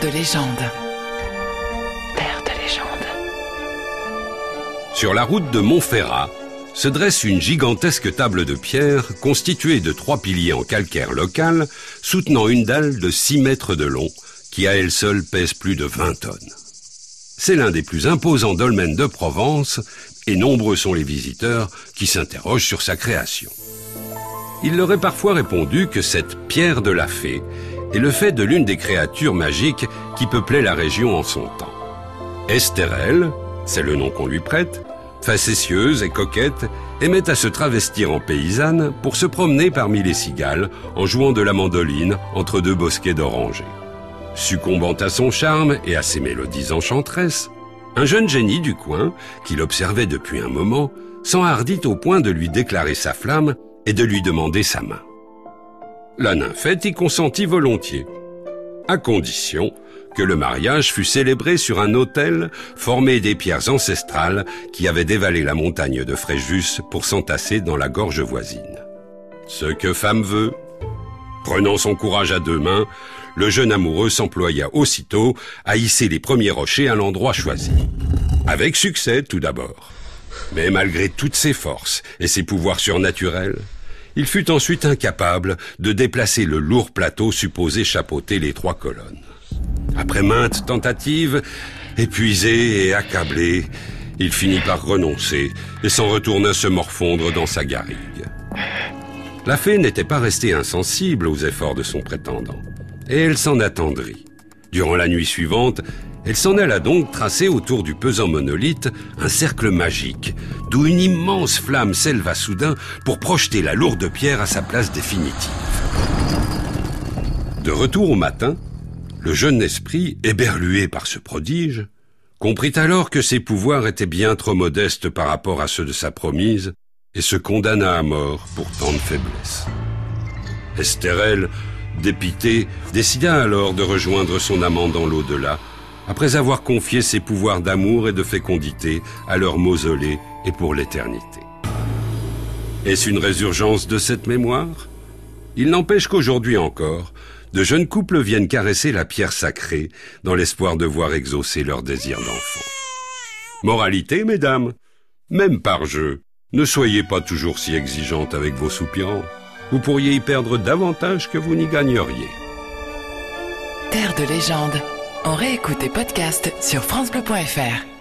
Terre de légende. Terre de légende. Sur la route de Montferrat se dresse une gigantesque table de pierre constituée de trois piliers en calcaire local soutenant une dalle de 6 mètres de long qui à elle seule pèse plus de 20 tonnes. C'est l'un des plus imposants dolmens de Provence et nombreux sont les visiteurs qui s'interrogent sur sa création. Il leur est parfois répondu que cette pierre de la fée est le fait de l'une des créatures magiques qui peuplaient la région en son temps. Estérelle, c'est le nom qu'on lui prête, facétieuse et coquette, aimait à se travestir en paysanne pour se promener parmi les cigales en jouant de la mandoline entre deux bosquets d'orangers. Succombant à son charme et à ses mélodies enchanteresses, un jeune génie du coin, qui l'observait depuis un moment, s'enhardit au point de lui déclarer sa flamme et de lui demander sa main. La nymphette y consentit volontiers, à condition que le mariage fût célébré sur un autel formé des pierres ancestrales qui avaient dévalé la montagne de Fréjus pour s'entasser dans la gorge voisine. Ce que femme veut. Prenant son courage à deux mains, le jeune amoureux s'employa aussitôt à hisser les premiers rochers à l'endroit choisi. Avec succès tout d'abord. Mais malgré toutes ses forces et ses pouvoirs surnaturels, il fut ensuite incapable de déplacer le lourd plateau supposé chapeauter les trois colonnes. Après maintes tentatives, épuisé et accablé, il finit par renoncer et s'en retourna se morfondre dans sa garrigue. La fée n'était pas restée insensible aux efforts de son prétendant, et elle s'en attendrit. Durant la nuit suivante, elle s'en alla donc tracer autour du pesant monolithe un cercle magique, d'où une immense flamme s'éleva soudain pour projeter la lourde pierre à sa place définitive. De retour au matin, le jeune esprit, éberlué par ce prodige, comprit alors que ses pouvoirs étaient bien trop modestes par rapport à ceux de sa promise, et se condamna à mort pour tant de faiblesse. Estérelle, dépitée, décida alors de rejoindre son amant dans l'au-delà, après avoir confié ses pouvoirs d'amour et de fécondité à leur mausolée et pour l'éternité. Est-ce une résurgence de cette mémoire? Il n'empêche qu'aujourd'hui encore, de jeunes couples viennent caresser la pierre sacrée dans l'espoir de voir exaucer leur désir d'enfant. Moralité, mesdames, même par jeu, ne soyez pas toujours si exigeantes avec vos soupirants. Vous pourriez y perdre davantage que vous n'y gagneriez. Terre de légende. On réécoute et podcast sur FranceBleu.fr.